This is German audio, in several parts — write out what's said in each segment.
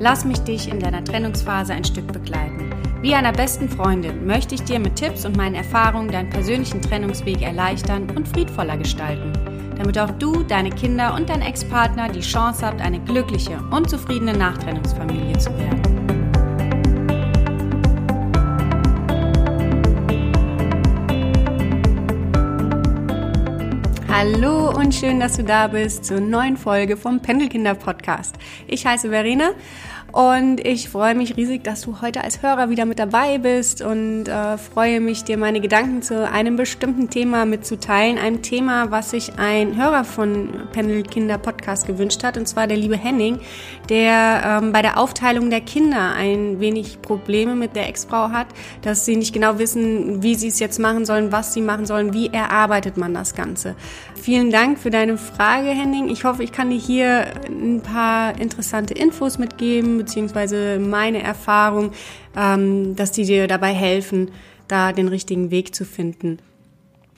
Lass mich dich in deiner Trennungsphase ein Stück begleiten. Wie einer besten Freundin möchte ich dir mit Tipps und meinen Erfahrungen deinen persönlichen Trennungsweg erleichtern und friedvoller gestalten, damit auch du, deine Kinder und dein Ex-Partner die Chance habt, eine glückliche und zufriedene Nachtrennungsfamilie zu werden. Hallo und schön, dass du da bist zur neuen Folge vom Pendelkinder Podcast. Ich heiße Verena und ich freue mich riesig, dass du heute als Hörer wieder mit dabei bist und äh, freue mich, dir meine Gedanken zu einem bestimmten Thema mitzuteilen. Ein Thema, was sich ein Hörer von Pendel Kinder Podcast gewünscht hat, und zwar der liebe Henning, der ähm, bei der Aufteilung der Kinder ein wenig Probleme mit der Ex-Frau hat, dass sie nicht genau wissen, wie sie es jetzt machen sollen, was sie machen sollen, wie erarbeitet man das Ganze. Vielen Dank für deine Frage, Henning. Ich hoffe, ich kann dir hier ein paar interessante Infos mitgeben beziehungsweise meine Erfahrung, ähm, dass die dir dabei helfen, da den richtigen Weg zu finden.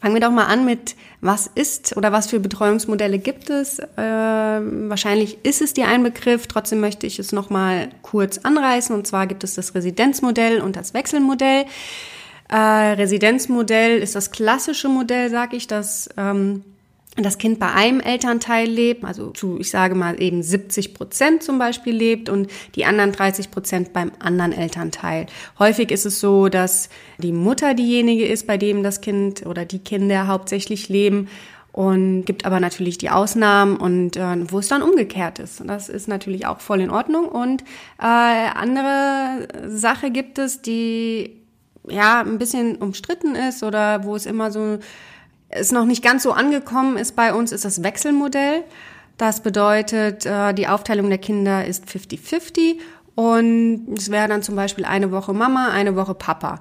Fangen wir doch mal an mit, was ist oder was für Betreuungsmodelle gibt es? Äh, wahrscheinlich ist es dir ein Begriff, trotzdem möchte ich es noch mal kurz anreißen. Und zwar gibt es das Residenzmodell und das Wechselmodell. Äh, Residenzmodell ist das klassische Modell, sag ich, das ähm, das Kind bei einem Elternteil lebt, also zu, ich sage mal eben 70 Prozent zum Beispiel lebt und die anderen 30 Prozent beim anderen Elternteil. Häufig ist es so, dass die Mutter diejenige ist, bei dem das Kind oder die Kinder hauptsächlich leben und gibt aber natürlich die Ausnahmen und äh, wo es dann umgekehrt ist. Das ist natürlich auch voll in Ordnung. Und äh, andere Sache gibt es, die ja ein bisschen umstritten ist oder wo es immer so es noch nicht ganz so angekommen ist bei uns, ist das Wechselmodell. Das bedeutet, äh, die Aufteilung der Kinder ist 50-50 und es wäre dann zum Beispiel eine Woche Mama, eine Woche Papa.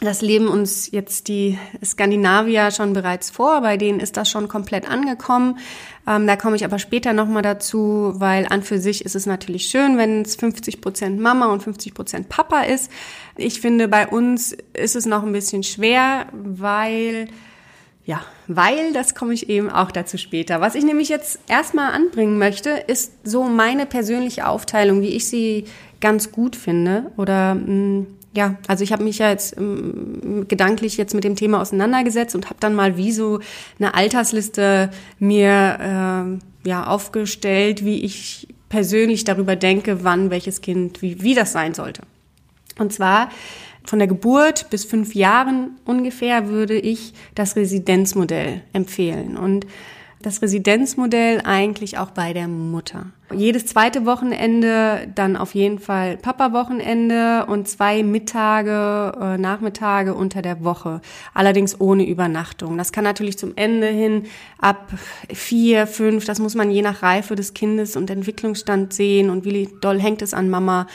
Das leben uns jetzt die Skandinavier schon bereits vor, bei denen ist das schon komplett angekommen. Ähm, da komme ich aber später nochmal dazu, weil an für sich ist es natürlich schön, wenn es 50 Prozent Mama und 50 Prozent Papa ist. Ich finde, bei uns ist es noch ein bisschen schwer, weil ja, weil, das komme ich eben auch dazu später. Was ich nämlich jetzt erstmal anbringen möchte, ist so meine persönliche Aufteilung, wie ich sie ganz gut finde. Oder mh, mm, ja, also ich habe mich ja jetzt ähm, gedanklich jetzt mit dem Thema auseinandergesetzt und habe dann mal wie so eine Altersliste mir äh, ja aufgestellt, wie ich persönlich darüber denke, wann welches Kind wie, wie das sein sollte. Und zwar von der Geburt bis fünf Jahren ungefähr würde ich das Residenzmodell empfehlen. Und das Residenzmodell eigentlich auch bei der Mutter. Jedes zweite Wochenende dann auf jeden Fall Papa-Wochenende und zwei Mittage, äh, Nachmittage unter der Woche. Allerdings ohne Übernachtung. Das kann natürlich zum Ende hin ab vier, fünf, das muss man je nach Reife des Kindes und Entwicklungsstand sehen und wie doll hängt es an Mama,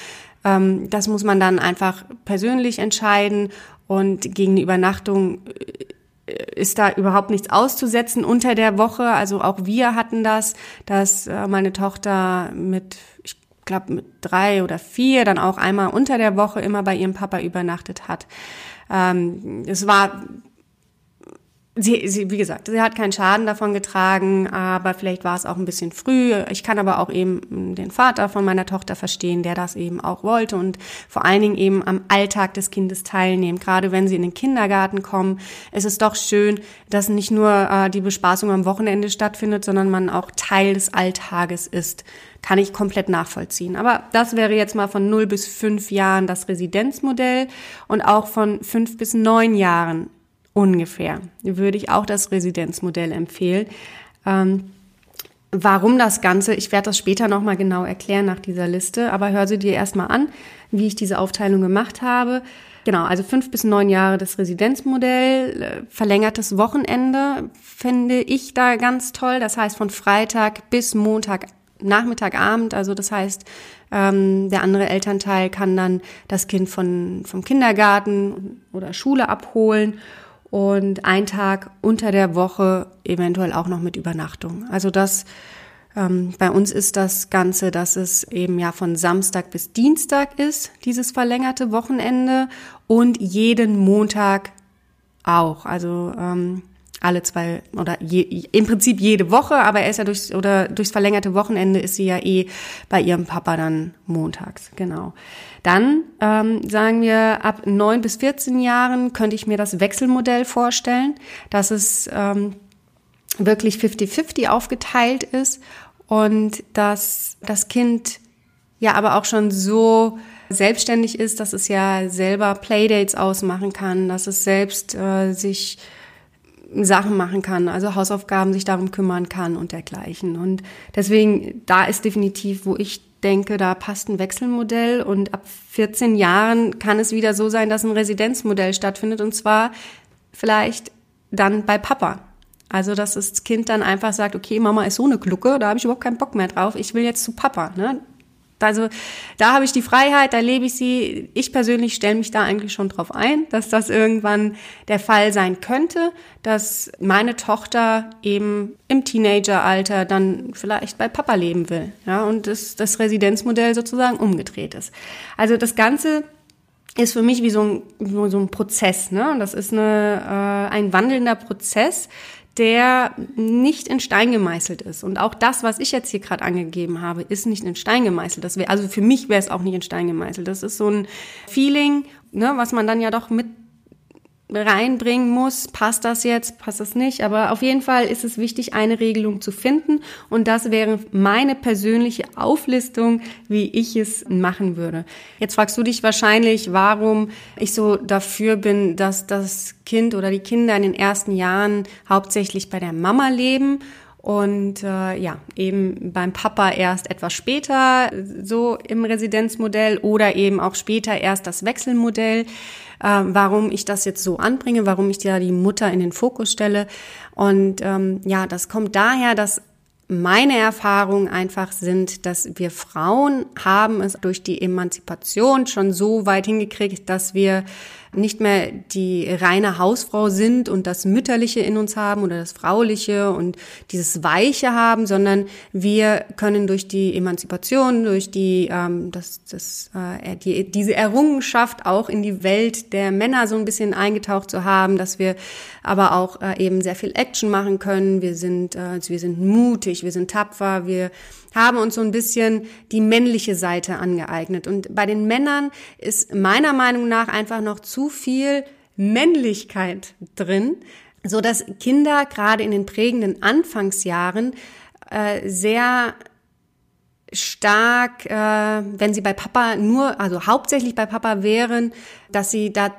ähm, das muss man dann einfach persönlich entscheiden und gegen die Übernachtung äh, ist da überhaupt nichts auszusetzen unter der Woche. Also auch wir hatten das, dass äh, meine Tochter mit, ich glaube, mit drei oder vier dann auch einmal unter der Woche immer bei ihrem Papa übernachtet hat. Ähm, es war Sie, sie, wie gesagt, sie hat keinen Schaden davon getragen, aber vielleicht war es auch ein bisschen früh. Ich kann aber auch eben den Vater von meiner Tochter verstehen, der das eben auch wollte und vor allen Dingen eben am Alltag des Kindes teilnehmen. Gerade wenn sie in den Kindergarten kommen, ist es doch schön, dass nicht nur äh, die Bespaßung am Wochenende stattfindet, sondern man auch Teil des Alltages ist. Kann ich komplett nachvollziehen. Aber das wäre jetzt mal von 0 bis 5 Jahren das Residenzmodell und auch von 5 bis 9 Jahren ungefähr. Würde ich auch das Residenzmodell empfehlen. Ähm, warum das Ganze? Ich werde das später nochmal genau erklären nach dieser Liste, aber hör sie dir erstmal an, wie ich diese Aufteilung gemacht habe. Genau, also fünf bis neun Jahre das Residenzmodell, äh, verlängertes Wochenende finde ich da ganz toll. Das heißt von Freitag bis Montag Nachmittag, Abend. Also das heißt, ähm, der andere Elternteil kann dann das Kind von, vom Kindergarten oder Schule abholen und ein Tag unter der Woche eventuell auch noch mit Übernachtung. Also das ähm, bei uns ist das Ganze, dass es eben ja von Samstag bis Dienstag ist, dieses verlängerte Wochenende und jeden Montag auch. Also ähm, alle zwei oder je, im Prinzip jede Woche, aber er ist ja durchs oder durchs verlängerte Wochenende ist sie ja eh bei ihrem Papa dann montags, genau. Dann ähm, sagen wir ab neun bis 14 Jahren könnte ich mir das Wechselmodell vorstellen, dass es ähm, wirklich 50-50 aufgeteilt ist und dass das Kind ja aber auch schon so selbstständig ist, dass es ja selber Playdates ausmachen kann, dass es selbst äh, sich Sachen machen kann, also Hausaufgaben sich darum kümmern kann und dergleichen. Und deswegen, da ist definitiv, wo ich denke, da passt ein Wechselmodell und ab 14 Jahren kann es wieder so sein, dass ein Residenzmodell stattfindet und zwar vielleicht dann bei Papa. Also, dass das Kind dann einfach sagt, okay, Mama ist so eine Glucke, da habe ich überhaupt keinen Bock mehr drauf, ich will jetzt zu Papa. Ne? Also da habe ich die Freiheit, da lebe ich sie. Ich persönlich stelle mich da eigentlich schon drauf ein, dass das irgendwann der Fall sein könnte, dass meine Tochter eben im Teenageralter dann vielleicht bei Papa leben will. Ja, und das, das Residenzmodell sozusagen umgedreht ist. Also das Ganze ist für mich wie so ein, so ein Prozess. Ne? Und das ist eine, äh, ein wandelnder Prozess, der nicht in Stein gemeißelt ist. Und auch das, was ich jetzt hier gerade angegeben habe, ist nicht in Stein gemeißelt. Das wäre, also für mich wäre es auch nicht in Stein gemeißelt. Das ist so ein Feeling, ne, was man dann ja doch mit reinbringen muss. Passt das jetzt? Passt das nicht? Aber auf jeden Fall ist es wichtig, eine Regelung zu finden. Und das wäre meine persönliche Auflistung, wie ich es machen würde. Jetzt fragst du dich wahrscheinlich, warum ich so dafür bin, dass das Kind oder die Kinder in den ersten Jahren hauptsächlich bei der Mama leben und äh, ja, eben beim Papa erst etwas später so im Residenzmodell oder eben auch später erst das Wechselmodell äh, warum ich das jetzt so anbringe, warum ich da die Mutter in den Fokus stelle. Und ähm, ja, das kommt daher, dass meine Erfahrungen einfach sind, dass wir Frauen haben es durch die Emanzipation schon so weit hingekriegt, dass wir nicht mehr die reine Hausfrau sind und das Mütterliche in uns haben oder das Frauliche und dieses Weiche haben, sondern wir können durch die Emanzipation, durch die, ähm, das, das, äh, die, diese Errungenschaft auch in die Welt der Männer so ein bisschen eingetaucht zu haben, dass wir aber auch äh, eben sehr viel Action machen können. Wir sind, äh, wir sind mutig, wir sind tapfer, wir haben uns so ein bisschen die männliche Seite angeeignet. Und bei den Männern ist meiner Meinung nach einfach noch zu viel Männlichkeit drin, so dass Kinder gerade in den prägenden Anfangsjahren äh, sehr stark, äh, wenn sie bei Papa nur, also hauptsächlich bei Papa wären, dass sie da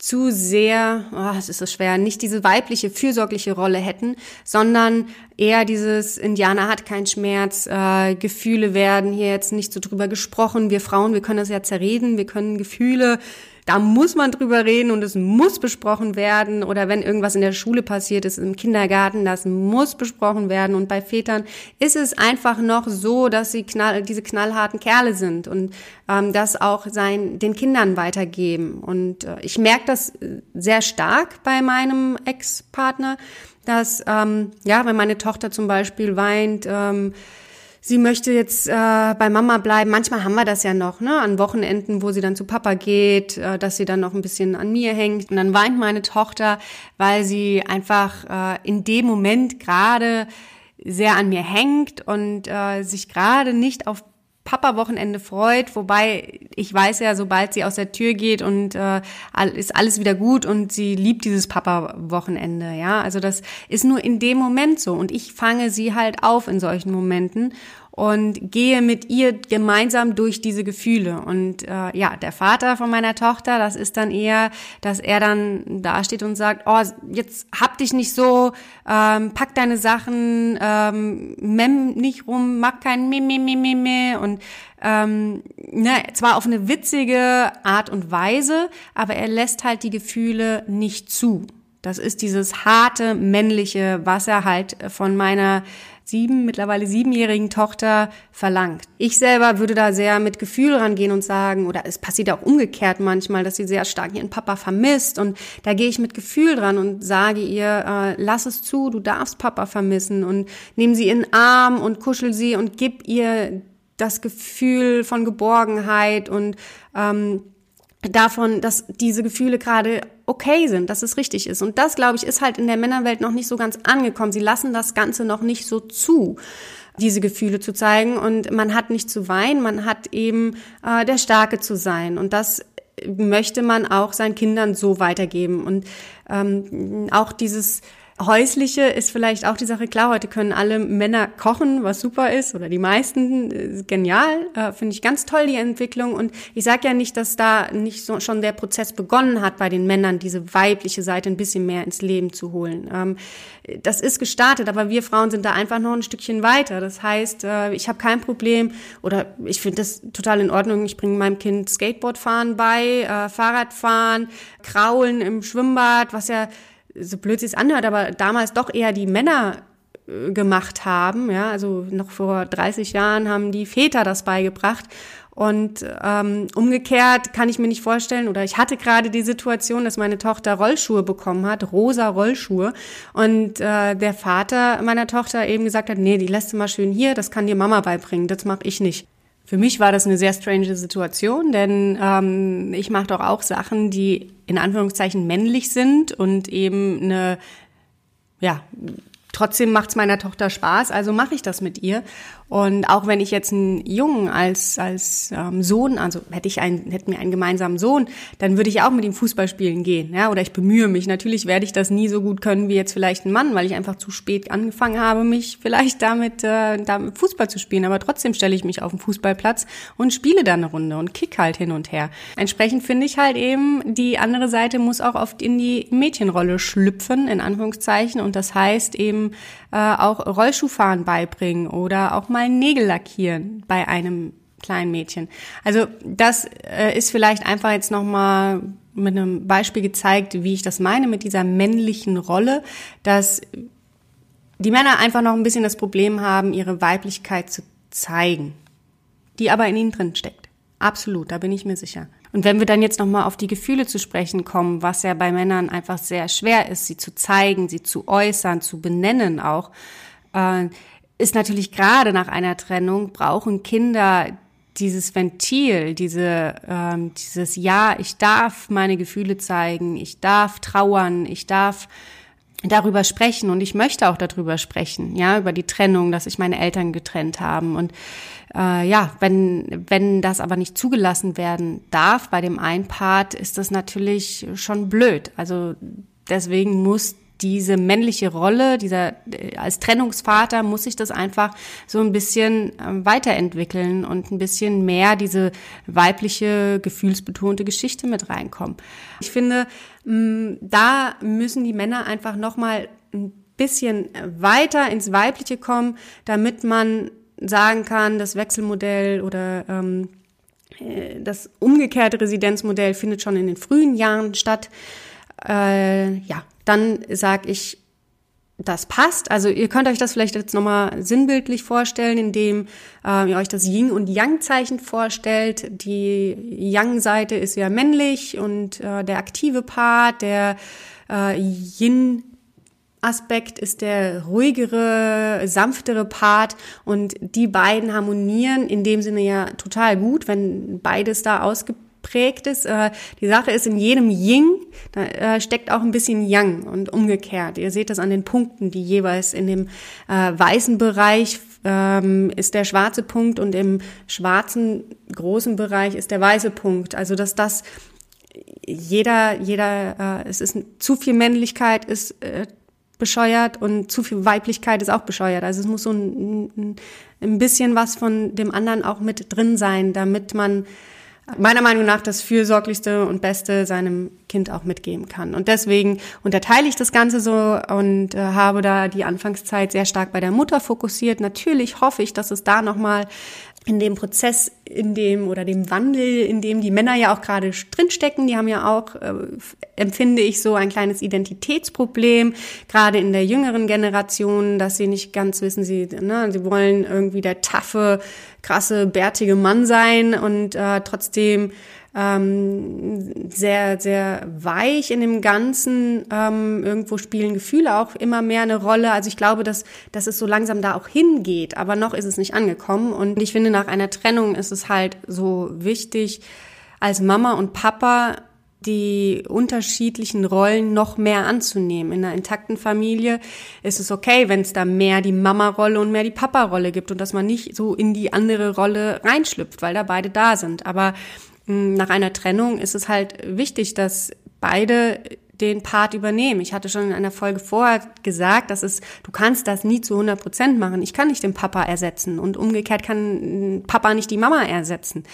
zu sehr, oh, es ist so schwer, nicht diese weibliche, fürsorgliche Rolle hätten, sondern eher dieses Indianer hat keinen Schmerz, äh, Gefühle werden hier jetzt nicht so drüber gesprochen. Wir Frauen, wir können das ja zerreden, wir können Gefühle da muss man drüber reden und es muss besprochen werden. Oder wenn irgendwas in der Schule passiert ist, im Kindergarten, das muss besprochen werden. Und bei Vätern ist es einfach noch so, dass sie knall, diese knallharten Kerle sind und ähm, das auch sein, den Kindern weitergeben. Und äh, ich merke das sehr stark bei meinem Ex-Partner, dass, ähm, ja, wenn meine Tochter zum Beispiel weint, ähm, sie möchte jetzt äh, bei Mama bleiben. Manchmal haben wir das ja noch, ne, an Wochenenden, wo sie dann zu Papa geht, äh, dass sie dann noch ein bisschen an mir hängt. Und dann weint meine Tochter, weil sie einfach äh, in dem Moment gerade sehr an mir hängt und äh, sich gerade nicht auf Papa-Wochenende freut, wobei ich weiß ja, sobald sie aus der Tür geht und äh, ist alles wieder gut und sie liebt dieses Papa-Wochenende, ja. Also das ist nur in dem Moment so und ich fange sie halt auf in solchen Momenten und gehe mit ihr gemeinsam durch diese Gefühle. Und äh, ja, der Vater von meiner Tochter, das ist dann eher, dass er dann da steht und sagt, oh, jetzt hab dich nicht so, ähm, pack deine Sachen, ähm, mem nicht rum, mach kein Meh, Meh, Meh, Meh, Meh. Und ähm, ne, zwar auf eine witzige Art und Weise, aber er lässt halt die Gefühle nicht zu. Das ist dieses harte männliche, was er halt von meiner sieben, mittlerweile siebenjährigen Tochter verlangt. Ich selber würde da sehr mit Gefühl rangehen und sagen, oder es passiert auch umgekehrt manchmal, dass sie sehr stark ihren Papa vermisst und da gehe ich mit Gefühl dran und sage ihr, äh, lass es zu, du darfst Papa vermissen und nimm sie in den Arm und kuschel sie und gib ihr das Gefühl von Geborgenheit und ähm, davon, dass diese Gefühle gerade okay sind, dass es richtig ist. Und das, glaube ich, ist halt in der Männerwelt noch nicht so ganz angekommen. Sie lassen das Ganze noch nicht so zu diese Gefühle zu zeigen und man hat nicht zu weinen, man hat eben äh, der Starke zu sein und das möchte man auch seinen Kindern so weitergeben und ähm, auch dieses Häusliche ist vielleicht auch die Sache. Klar, heute können alle Männer kochen, was super ist, oder die meisten. Ist genial, äh, finde ich ganz toll die Entwicklung. Und ich sage ja nicht, dass da nicht so schon der Prozess begonnen hat bei den Männern, diese weibliche Seite ein bisschen mehr ins Leben zu holen. Ähm, das ist gestartet, aber wir Frauen sind da einfach noch ein Stückchen weiter. Das heißt, äh, ich habe kein Problem oder ich finde das total in Ordnung. Ich bringe meinem Kind Skateboardfahren bei, äh, Fahrradfahren, Kraulen im Schwimmbad, was ja so blöd es anhört, aber damals doch eher die Männer äh, gemacht haben. Ja, also noch vor 30 Jahren haben die Väter das beigebracht. Und ähm, umgekehrt kann ich mir nicht vorstellen, oder ich hatte gerade die Situation, dass meine Tochter Rollschuhe bekommen hat, rosa Rollschuhe. Und äh, der Vater meiner Tochter eben gesagt hat, nee, die lässt du mal schön hier, das kann dir Mama beibringen, das mache ich nicht. Für mich war das eine sehr strange Situation, denn ähm, ich mache doch auch Sachen, die in Anführungszeichen männlich sind und eben eine, ja, trotzdem macht's meiner Tochter Spaß, also mache ich das mit ihr. Und auch wenn ich jetzt einen Jungen als, als ähm, Sohn, also hätte ich einen, hätten wir einen gemeinsamen Sohn, dann würde ich auch mit ihm Fußball spielen gehen. Ja? Oder ich bemühe mich. Natürlich werde ich das nie so gut können wie jetzt vielleicht ein Mann, weil ich einfach zu spät angefangen habe, mich vielleicht damit, äh, damit Fußball zu spielen. Aber trotzdem stelle ich mich auf den Fußballplatz und spiele dann eine Runde und kick halt hin und her. Entsprechend finde ich halt eben, die andere Seite muss auch oft in die Mädchenrolle schlüpfen, in Anführungszeichen. Und das heißt eben äh, auch Rollschuhfahren beibringen oder auch mal Nägel lackieren bei einem kleinen Mädchen. Also das äh, ist vielleicht einfach jetzt noch mal mit einem Beispiel gezeigt, wie ich das meine mit dieser männlichen Rolle, dass die Männer einfach noch ein bisschen das Problem haben, ihre Weiblichkeit zu zeigen, die aber in ihnen drin steckt. Absolut, da bin ich mir sicher. Und wenn wir dann jetzt nochmal auf die Gefühle zu sprechen kommen, was ja bei Männern einfach sehr schwer ist, sie zu zeigen, sie zu äußern, zu benennen auch, äh, ist natürlich gerade nach einer Trennung brauchen Kinder dieses Ventil, diese, ähm, dieses Ja, ich darf meine Gefühle zeigen, ich darf trauern, ich darf darüber sprechen und ich möchte auch darüber sprechen, ja, über die Trennung, dass sich meine Eltern getrennt haben und äh, ja, wenn wenn das aber nicht zugelassen werden darf bei dem einen Part, ist das natürlich schon blöd. Also deswegen muss diese männliche Rolle, dieser als Trennungsvater muss sich das einfach so ein bisschen äh, weiterentwickeln und ein bisschen mehr diese weibliche gefühlsbetonte Geschichte mit reinkommen. Ich finde, mh, da müssen die Männer einfach noch mal ein bisschen weiter ins Weibliche kommen, damit man sagen kann, das Wechselmodell oder ähm, äh, das umgekehrte Residenzmodell findet schon in den frühen Jahren statt. Äh, ja, dann sage ich, das passt. Also ihr könnt euch das vielleicht jetzt nochmal sinnbildlich vorstellen, indem äh, ihr euch das Yin- und Yang-Zeichen vorstellt. Die Yang-Seite ist ja männlich und äh, der aktive Part, der äh, Yin Aspekt ist der ruhigere, sanftere Part und die beiden harmonieren in dem Sinne ja total gut, wenn beides da ausgeprägt ist. Äh, die Sache ist, in jedem Yin da äh, steckt auch ein bisschen Yang und umgekehrt. Ihr seht das an den Punkten, die jeweils in dem äh, weißen Bereich ähm, ist der schwarze Punkt und im schwarzen großen Bereich ist der weiße Punkt. Also dass das jeder, jeder, äh, es ist zu viel Männlichkeit, ist äh, bescheuert und zu viel Weiblichkeit ist auch bescheuert. Also es muss so ein, ein bisschen was von dem anderen auch mit drin sein, damit man meiner Meinung nach das fürsorglichste und beste seinem Kind auch mitgeben kann. Und deswegen unterteile ich das Ganze so und äh, habe da die Anfangszeit sehr stark bei der Mutter fokussiert. Natürlich hoffe ich, dass es da nochmal in dem Prozess, in dem oder dem Wandel, in dem die Männer ja auch gerade drinstecken, die haben ja auch, äh, empfinde ich so ein kleines Identitätsproblem, gerade in der jüngeren Generation, dass sie nicht ganz wissen, sie, ne, sie wollen irgendwie der taffe, krasse, bärtige Mann sein und äh, trotzdem ähm, sehr, sehr weich in dem Ganzen. Ähm, irgendwo spielen Gefühle auch immer mehr eine Rolle. Also ich glaube, dass, dass es so langsam da auch hingeht, aber noch ist es nicht angekommen. Und ich finde, nach einer Trennung ist es halt so wichtig, als Mama und Papa die unterschiedlichen Rollen noch mehr anzunehmen. In einer intakten Familie ist es okay, wenn es da mehr die Mama-Rolle und mehr die Papa-Rolle gibt und dass man nicht so in die andere Rolle reinschlüpft, weil da beide da sind. Aber nach einer Trennung ist es halt wichtig, dass beide den Part übernehmen. Ich hatte schon in einer Folge vorher gesagt, dass es, du kannst das nie zu 100 Prozent machen. Ich kann nicht den Papa ersetzen und umgekehrt kann Papa nicht die Mama ersetzen.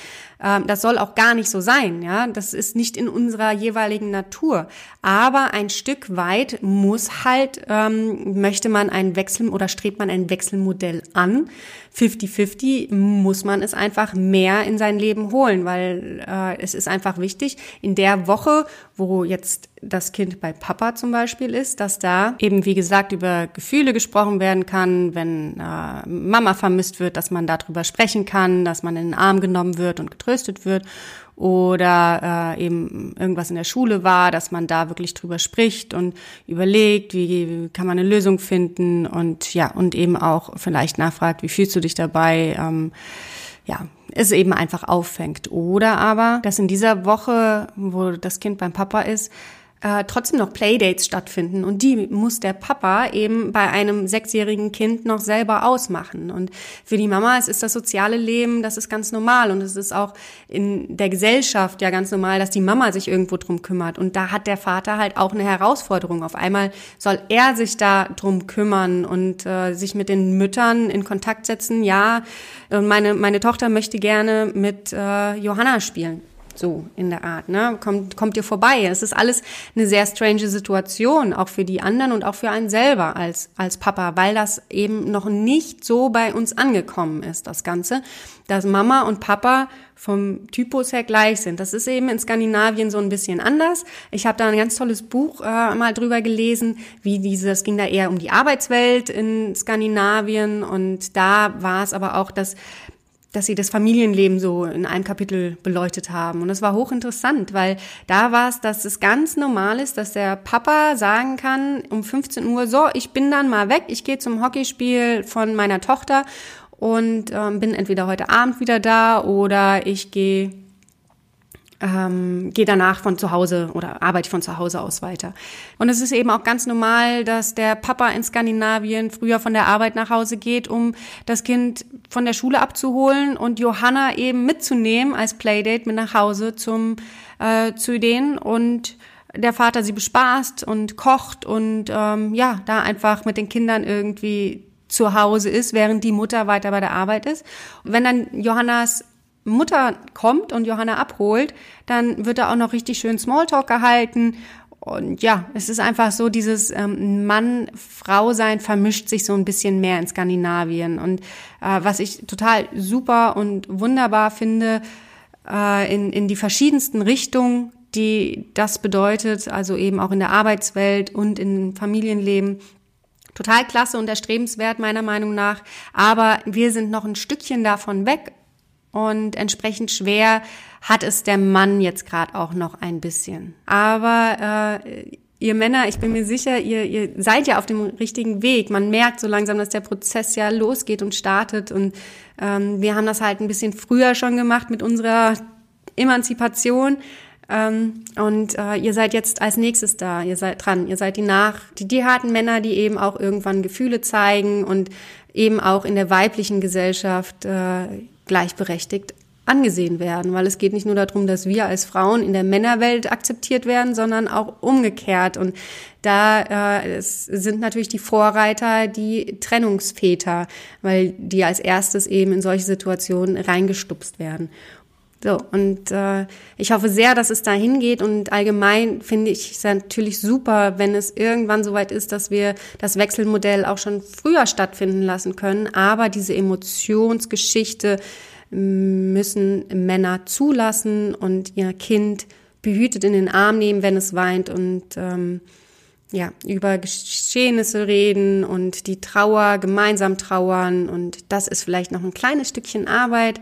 Ähm, das soll auch gar nicht so sein, ja. Das ist nicht in unserer jeweiligen Natur. Aber ein Stück weit muss halt, ähm, möchte man einen Wechsel oder strebt man ein Wechselmodell an. 50-50 muss man es einfach mehr in sein Leben holen, weil äh, es ist einfach wichtig, in der Woche, wo jetzt das Kind bei Papa zum Beispiel ist, dass da eben, wie gesagt, über Gefühle gesprochen werden kann, wenn äh, Mama vermisst wird, dass man darüber sprechen kann, dass man in den Arm genommen wird und getröstet wird oder äh, eben irgendwas in der Schule war, dass man da wirklich drüber spricht und überlegt, wie kann man eine Lösung finden und ja, und eben auch vielleicht nachfragt, wie fühlst du dich dabei? Ähm, ja, es eben einfach auffängt. Oder aber, dass in dieser Woche, wo das Kind beim Papa ist, äh, trotzdem noch Playdates stattfinden und die muss der Papa eben bei einem sechsjährigen Kind noch selber ausmachen. Und für die Mama es ist das soziale Leben, das ist ganz normal und es ist auch in der Gesellschaft ja ganz normal, dass die Mama sich irgendwo drum kümmert. Und da hat der Vater halt auch eine Herausforderung. Auf einmal soll er sich da drum kümmern und äh, sich mit den Müttern in Kontakt setzen. Ja, meine meine Tochter möchte gerne mit äh, Johanna spielen. So in der Art, ne? Kommt, kommt ihr vorbei. Es ist alles eine sehr strange Situation, auch für die anderen und auch für einen selber als, als Papa, weil das eben noch nicht so bei uns angekommen ist, das Ganze, dass Mama und Papa vom Typus her gleich sind. Das ist eben in Skandinavien so ein bisschen anders. Ich habe da ein ganz tolles Buch äh, mal drüber gelesen, wie diese, es ging da eher um die Arbeitswelt in Skandinavien und da war es aber auch, dass dass sie das Familienleben so in einem Kapitel beleuchtet haben. Und das war hochinteressant, weil da war es, dass es ganz normal ist, dass der Papa sagen kann um 15 Uhr, so, ich bin dann mal weg, ich gehe zum Hockeyspiel von meiner Tochter und ähm, bin entweder heute Abend wieder da oder ich gehe ähm, gehe danach von zu Hause oder arbeite von zu Hause aus weiter. Und es ist eben auch ganz normal, dass der Papa in Skandinavien früher von der Arbeit nach Hause geht, um das Kind von der Schule abzuholen und Johanna eben mitzunehmen als Playdate mit nach Hause zum äh, zu denen und der Vater sie bespaßt und kocht und ähm, ja, da einfach mit den Kindern irgendwie zu Hause ist, während die Mutter weiter bei der Arbeit ist. Und wenn dann Johannas Mutter kommt und Johanna abholt, dann wird da auch noch richtig schön Smalltalk gehalten. Und ja, es ist einfach so, dieses ähm, Mann-Frau-Sein vermischt sich so ein bisschen mehr in Skandinavien. Und äh, was ich total super und wunderbar finde, äh, in, in die verschiedensten Richtungen, die das bedeutet, also eben auch in der Arbeitswelt und im Familienleben, total klasse und erstrebenswert meiner Meinung nach. Aber wir sind noch ein Stückchen davon weg und entsprechend schwer hat es der Mann jetzt gerade auch noch ein bisschen. Aber äh, ihr Männer, ich bin mir sicher, ihr, ihr seid ja auf dem richtigen Weg. Man merkt so langsam, dass der Prozess ja losgeht und startet. Und ähm, wir haben das halt ein bisschen früher schon gemacht mit unserer Emanzipation. Ähm, und äh, ihr seid jetzt als nächstes da, ihr seid dran, ihr seid die nach, die, die harten Männer, die eben auch irgendwann Gefühle zeigen und eben auch in der weiblichen Gesellschaft äh, gleichberechtigt angesehen werden, weil es geht nicht nur darum, dass wir als Frauen in der Männerwelt akzeptiert werden, sondern auch umgekehrt. Und da äh, sind natürlich die Vorreiter die Trennungsväter, weil die als erstes eben in solche Situationen reingestupst werden. So, und äh, ich hoffe sehr, dass es dahin geht und allgemein finde ich es natürlich super, wenn es irgendwann soweit ist, dass wir das Wechselmodell auch schon früher stattfinden lassen können, aber diese Emotionsgeschichte müssen Männer zulassen und ihr Kind behütet in den Arm nehmen, wenn es weint und ähm, ja, über Geschehnisse reden und die Trauer gemeinsam trauern. Und das ist vielleicht noch ein kleines Stückchen Arbeit,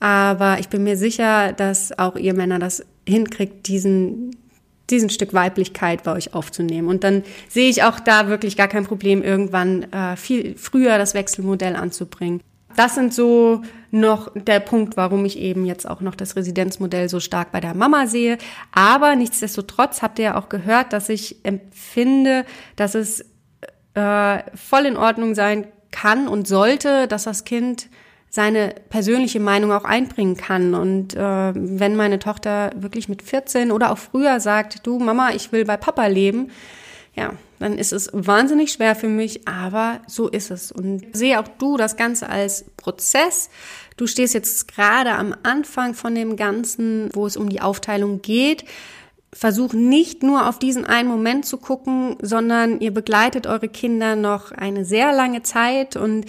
aber ich bin mir sicher, dass auch ihr Männer das hinkriegt, diesen diesen Stück Weiblichkeit bei euch aufzunehmen. Und dann sehe ich auch da wirklich gar kein Problem, irgendwann äh, viel früher das Wechselmodell anzubringen. Das sind so noch der Punkt, warum ich eben jetzt auch noch das Residenzmodell so stark bei der Mama sehe. Aber nichtsdestotrotz habt ihr ja auch gehört, dass ich empfinde, dass es äh, voll in Ordnung sein kann und sollte, dass das Kind seine persönliche Meinung auch einbringen kann. Und äh, wenn meine Tochter wirklich mit 14 oder auch früher sagt, du Mama, ich will bei Papa leben, ja, dann ist es wahnsinnig schwer für mich, aber so ist es. Und sehe auch du das Ganze als Prozess. Du stehst jetzt gerade am Anfang von dem Ganzen, wo es um die Aufteilung geht. Versuch nicht nur auf diesen einen Moment zu gucken, sondern ihr begleitet eure Kinder noch eine sehr lange Zeit und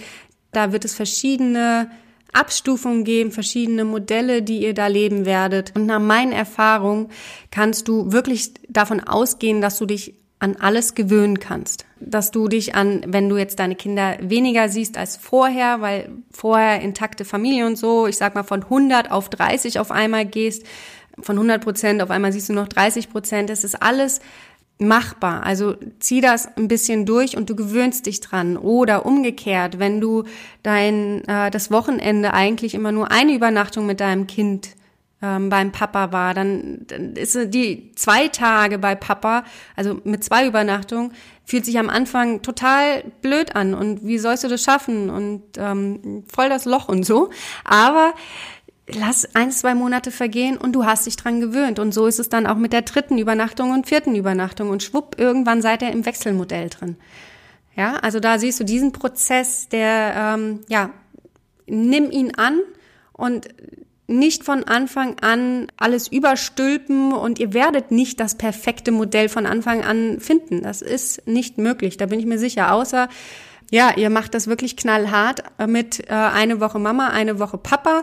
da wird es verschiedene Abstufungen geben, verschiedene Modelle, die ihr da leben werdet. Und nach meinen Erfahrungen kannst du wirklich davon ausgehen, dass du dich an alles gewöhnen kannst. Dass du dich an, wenn du jetzt deine Kinder weniger siehst als vorher, weil vorher intakte Familie und so, ich sag mal von 100 auf 30 auf einmal gehst, von 100 Prozent auf einmal siehst du noch 30 Prozent, das ist alles machbar. Also zieh das ein bisschen durch und du gewöhnst dich dran. Oder umgekehrt, wenn du dein äh, das Wochenende eigentlich immer nur eine Übernachtung mit deinem Kind ähm, beim Papa war, dann, dann ist die zwei Tage bei Papa, also mit zwei Übernachtungen, fühlt sich am Anfang total blöd an und wie sollst du das schaffen und ähm, voll das Loch und so. Aber lass ein, zwei Monate vergehen und du hast dich dran gewöhnt. Und so ist es dann auch mit der dritten Übernachtung und vierten Übernachtung. Und schwupp, irgendwann seid ihr im Wechselmodell drin. Ja, also da siehst du diesen Prozess, der, ähm, ja, nimm ihn an und nicht von Anfang an alles überstülpen und ihr werdet nicht das perfekte Modell von Anfang an finden. Das ist nicht möglich, da bin ich mir sicher. Außer, ja, ihr macht das wirklich knallhart mit äh, eine Woche Mama, eine Woche Papa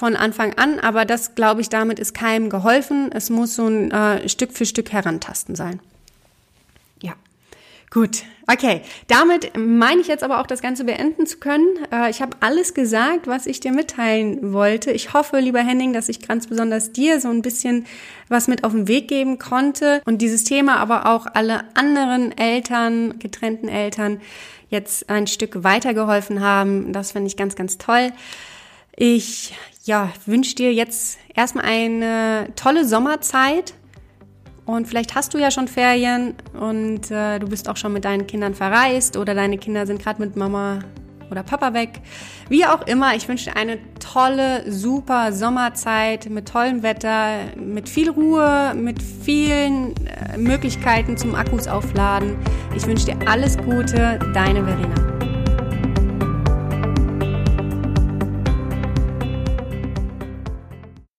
von Anfang an, aber das, glaube ich, damit ist keinem geholfen. Es muss so ein äh, Stück für Stück herantasten sein. Ja, gut. Okay, damit meine ich jetzt aber auch das Ganze beenden zu können. Äh, ich habe alles gesagt, was ich dir mitteilen wollte. Ich hoffe, lieber Henning, dass ich ganz besonders dir so ein bisschen was mit auf den Weg geben konnte und dieses Thema aber auch alle anderen Eltern, getrennten Eltern jetzt ein Stück weitergeholfen haben. Das finde ich ganz, ganz toll. Ich ja, wünsche dir jetzt erstmal eine tolle Sommerzeit. Und vielleicht hast du ja schon Ferien und äh, du bist auch schon mit deinen Kindern verreist oder deine Kinder sind gerade mit Mama oder Papa weg. Wie auch immer, ich wünsche dir eine tolle, super Sommerzeit mit tollem Wetter, mit viel Ruhe, mit vielen äh, Möglichkeiten zum Akkus aufladen. Ich wünsche dir alles Gute, deine Verena.